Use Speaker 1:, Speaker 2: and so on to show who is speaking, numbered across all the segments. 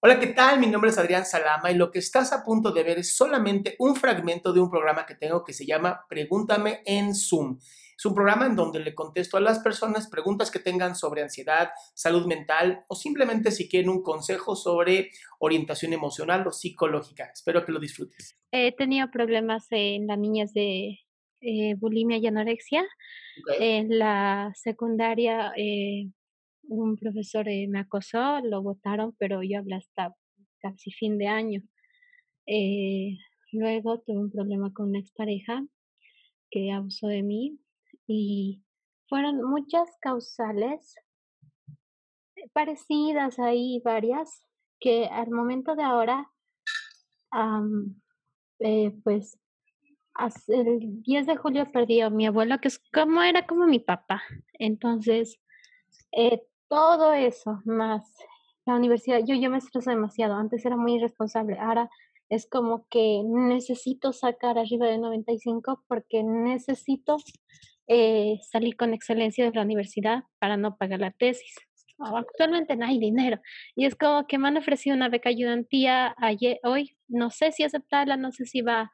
Speaker 1: Hola, ¿qué tal? Mi nombre es Adrián Salama y lo que estás a punto de ver es solamente un fragmento de un programa que tengo que se llama Pregúntame en Zoom. Es un programa en donde le contesto a las personas preguntas que tengan sobre ansiedad, salud mental o simplemente si quieren un consejo sobre orientación emocional o psicológica. Espero que lo disfrutes.
Speaker 2: He tenido problemas en las niñas de eh, bulimia y anorexia.
Speaker 1: Okay.
Speaker 2: En la secundaria eh, un profesor eh, me acosó, lo votaron, pero yo hablé hasta casi fin de año. Eh, luego tuve un problema con una expareja que abusó de mí y fueron muchas causales eh, parecidas ahí, varias, que al momento de ahora, pues el 10 de julio perdí a mi abuelo, que es como era como mi papá. Entonces, eh, todo eso, más la universidad, yo, yo me estreso demasiado. Antes era muy irresponsable. Ahora es como que necesito sacar arriba de 95 porque necesito eh, salir con excelencia de la universidad para no pagar la tesis. Actualmente no hay dinero. Y es como que me han ofrecido una beca ayudantía ayer, hoy. No sé si aceptarla, no sé si va,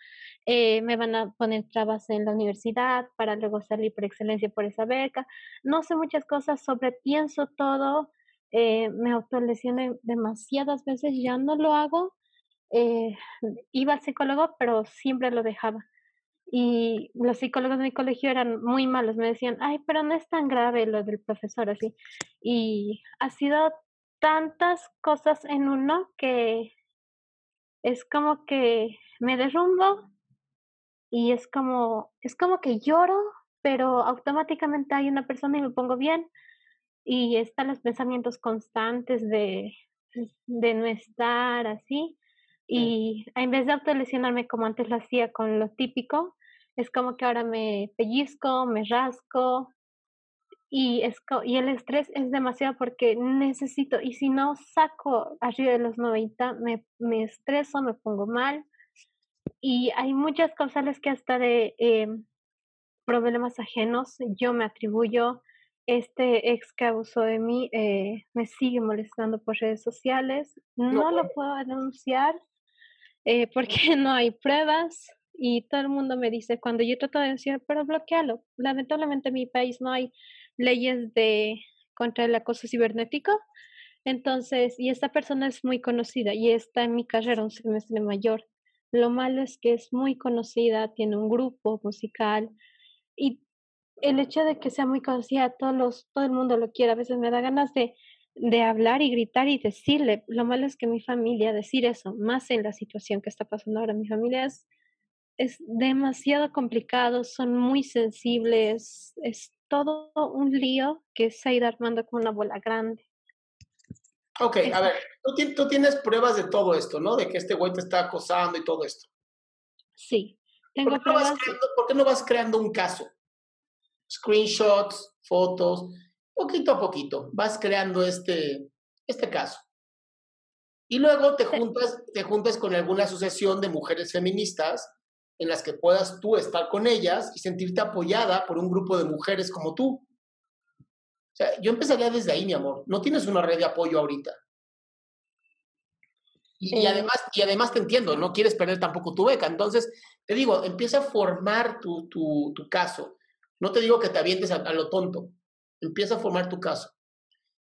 Speaker 2: eh, me van a poner trabas en la universidad para luego salir por excelencia por esa beca no sé muchas cosas, sobrepienso todo, eh, me autolesioné demasiadas veces, ya no lo hago. eh, iba al psicólogo, pero siempre lo dejaba. Y los psicólogos de mi colegio eran muy malos, me decían, ay, pero no es tan grave lo del profesor así. Y ha sido tantas cosas en uno que es como que me derrumbo y es como, es como que lloro, pero automáticamente hay una persona y me pongo bien y están los pensamientos constantes de, de no estar así. Y en vez de autolesionarme como antes lo hacía con lo típico, es como que ahora me pellizco, me rasco y, es y el estrés es demasiado porque necesito, y si no saco arriba de los 90, me, me estreso, me pongo mal. Y hay muchas causales que hasta de em, problemas ajenos yo me atribuyo. Este ex que abusó de mí eh, me sigue molestando por redes sociales. No lo puedo denunciar eh, porque no hay pruebas y todo el mundo me dice cuando yo trato de denunciar, pero bloquealo. Lamentablemente en mi país no hay leyes de contra el acoso cibernético. Entonces, y esta persona es muy conocida y está en mi carrera un semestre mayor. Lo malo es que es muy conocida, tiene un grupo musical y el hecho de que sea muy conocida, todos los, todo el mundo lo quiere, a veces me da ganas de, de hablar y gritar y decirle. Lo malo es que mi familia, decir eso, más en la situación que está pasando ahora, mi familia es, es demasiado complicado, son muy sensibles, es todo un lío que se ha ido armando como una bola grande.
Speaker 1: Ok, a ver, tú, ti- tú tienes pruebas de todo esto, ¿no? De que este güey te está acosando y todo esto.
Speaker 2: Sí,
Speaker 1: ¿Por
Speaker 2: tengo
Speaker 1: qué, no vas
Speaker 2: pruebas.
Speaker 1: creando, por qué no vas creando un caso? Screenshots, fotos, poquito a poquito, vas creando este, este caso. Y luego te juntas, te juntas con alguna asociación de mujeres feministas en las que puedas tú estar con ellas y sentirte apoyada por un grupo de mujeres como tú. O sea, yo empezaría desde ahí, mi amor. No tienes una red de apoyo ahorita. Y, además, y además te entiendo, no quieres perder tampoco tu beca. Entonces, te digo, empieza a formar tu, tu, tu caso. No te digo que te avientes a, lo tonto. Empieza a formar tu caso.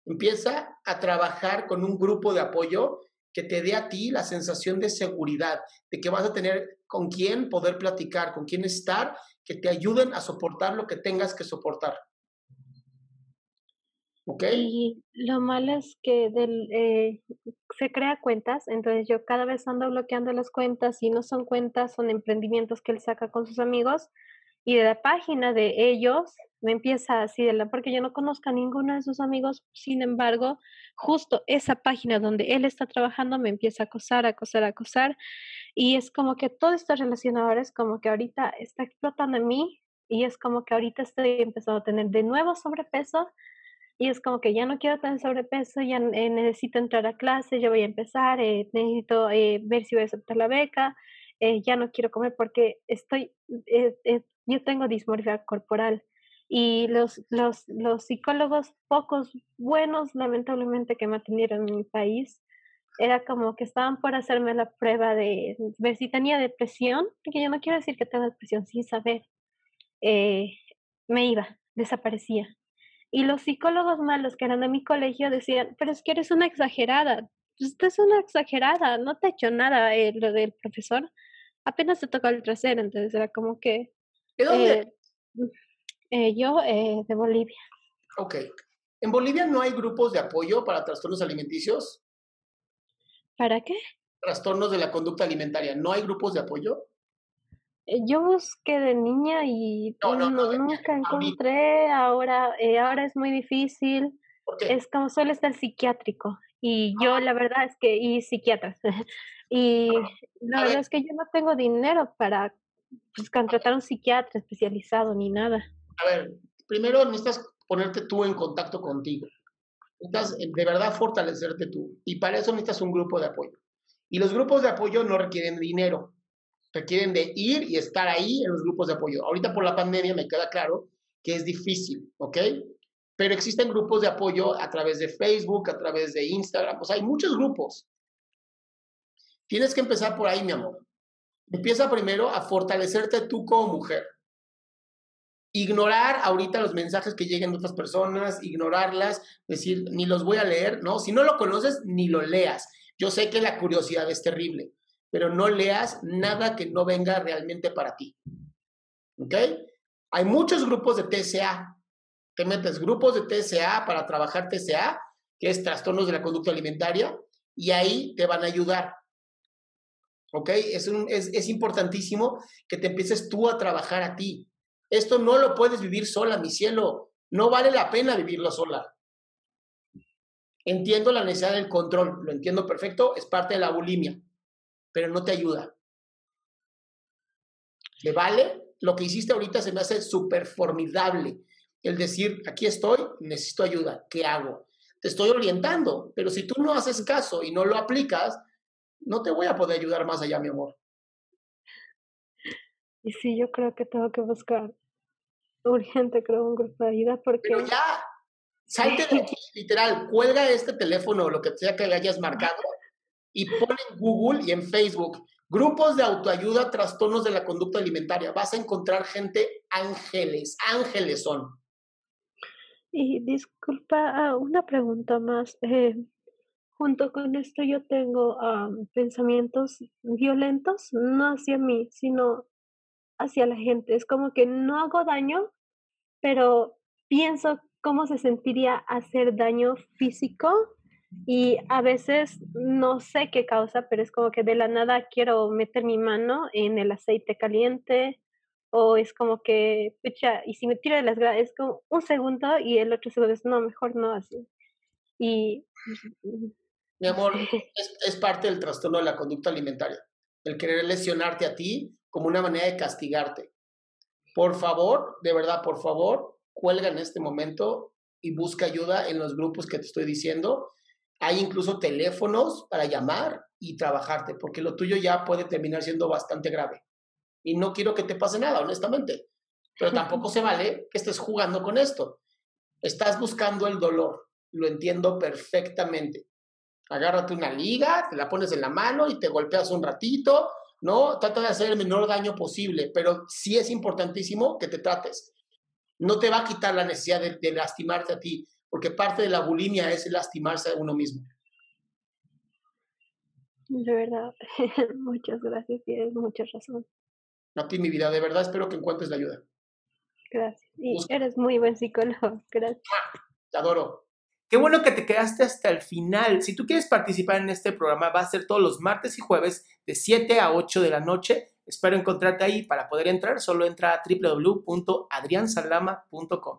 Speaker 1: Empieza a trabajar con un grupo de apoyo que te dé a ti la sensación de seguridad, de que vas a tener con quién poder platicar, con quién estar, que te ayuden a soportar lo que tengas que soportar.
Speaker 2: ¿Ok? Y lo malo es que eh, se crea cuentas, entonces yo cada vez ando bloqueando las cuentas y no son cuentas, son emprendimientos que él saca con sus amigos y de la página de ellos me empieza así de la, porque yo no conozco a ninguno de sus amigos, sin embargo, justo esa página donde él está trabajando me empieza a acosar, acosar, acosar, y es como que todo está relacionado ahora, es como que ahorita está explotando en mí, y es como que ahorita estoy empezando a tener de nuevo sobrepeso, y es como que ya no quiero tener sobrepeso, ya eh, necesito entrar a clase, ya voy a empezar, eh, necesito eh, ver si voy a aceptar la beca, ya no quiero comer porque estoy, yo tengo dismorfia corporal y los, los, los psicólogos pocos buenos, lamentablemente, que me atendieron en mi país, era como que estaban por hacerme la prueba de ver si tenía depresión, porque yo no quiero decir que tengo depresión sin saber. me iba, desaparecía. Y los psicólogos malos que eran de mi colegio decían, pero es que eres una exagerada, usted es una exagerada, no te ha hecho nada eh, lo del profesor, apenas te tocó el trasero, entonces era como que...
Speaker 1: ¿De dónde?
Speaker 2: Eh, eh, yo de Bolivia.
Speaker 1: Ok. ¿En Bolivia no hay grupos de apoyo para trastornos alimenticios?
Speaker 2: ¿Para qué?
Speaker 1: Trastornos de la conducta alimentaria. ¿No hay grupos de apoyo?
Speaker 2: Eh, yo busqué de niña y nunca encontré, ahora, eh, ahora es muy difícil. Es como solo está el psiquiátrico. Y yo la verdad es que, y psiquiatras. y la verdad es que yo no tengo dinero para pues, contratar un psiquiatra especializado ni nada.
Speaker 1: A ver, primero necesitas ponerte tú en contacto contigo. Necesitas eh, de verdad fortalecerte tú. Y para eso necesitas un grupo de apoyo. Y los grupos de apoyo no requieren dinero requieren de ir y estar ahí en los grupos de apoyo. Ahorita por la pandemia me queda claro que es difícil, ¿ok? Pero existen grupos de apoyo a través de Facebook, a través de Instagram, pues hay muchos grupos. Tienes que empezar por ahí, mi amor. Empieza primero a fortalecerte tú como mujer. Ignorar ahorita los mensajes que lleguen de otras personas, ignorarlas, decir, ni los voy a leer, ¿no? Si no lo conoces, ni lo leas. Yo sé que la curiosidad es terrible, pero no leas nada que no venga realmente para ti. ¿Ok? Hay muchos grupos de TCA. Te metes grupos de TCA para trabajar TCA, que es trastornos de la conducta alimentaria, y ahí te van a ayudar. ¿Ok? Es, es, es importantísimo que te empieces tú a trabajar a ti. Esto no lo puedes vivir sola, mi cielo. No vale la pena vivirlo sola. Entiendo la necesidad del control, lo entiendo perfecto, es parte de la bulimia pero no te ayuda. ¿Le vale? Lo que hiciste ahorita se me hace súper formidable. El decir, aquí estoy, necesito ayuda, ¿qué hago? Te estoy orientando, pero si tú no haces caso y no lo aplicas, no te voy a poder ayudar más allá, mi amor.
Speaker 2: Y sí, yo creo que tengo que buscar urgente, creo, un grupo de ayuda porque...
Speaker 1: Pero ya, salte de aquí, literal, cuelga este teléfono o lo que sea que le hayas marcado y pon en Google y en Facebook grupos de autoayuda, trastornos de la conducta alimentaria. Vas a encontrar gente ángeles, ángeles son.
Speaker 2: Y disculpa, ah, una pregunta más. Eh, junto con esto yo tengo pensamientos violentos, no hacia mí, sino hacia la gente. Es como que no hago daño, pero pienso cómo se sentiría hacer daño físico y a veces no sé qué causa, pero es como que de la nada quiero meter mi mano en el aceite caliente o es como que, pucha, y si me tiro de las gradas, es como un segundo y el otro segundo es, no, mejor no así. Y...
Speaker 1: Mi amor, es, es parte del trastorno de la conducta alimentaria, el querer lesionarte a ti como una manera de castigarte. Por favor, de verdad, por favor, cuelga en este momento y busca ayuda en los grupos que te estoy diciendo hay incluso teléfonos para llamar y trabajarte, porque lo tuyo ya puede terminar siendo bastante grave. Y no quiero que te pase nada, honestamente. Pero tampoco se vale que estés jugando con esto. Estás buscando el dolor, lo entiendo perfectamente. Agárrate una liga, te la pones en la mano y te golpeas un ratito, ¿no? Trata de hacer el menor daño posible, pero sí es importantísimo que te trates. No te va a quitar la necesidad de, de lastimarte a ti, porque parte de la bulimia es lastimarse a uno mismo.
Speaker 2: De verdad, muchas gracias, tienes mucha razón.
Speaker 1: A ti, mi vida, de verdad espero que encuentres la ayuda.
Speaker 2: Gracias. Y eres muy buen psicólogo, gracias.
Speaker 1: Te adoro. Qué bueno que te quedaste hasta el final. Si tú quieres participar en este programa, va a ser todos los martes y jueves de 7 a 8 de la noche. Espero encontrarte ahí. Para poder entrar, solo entra a www.adriansalama.com.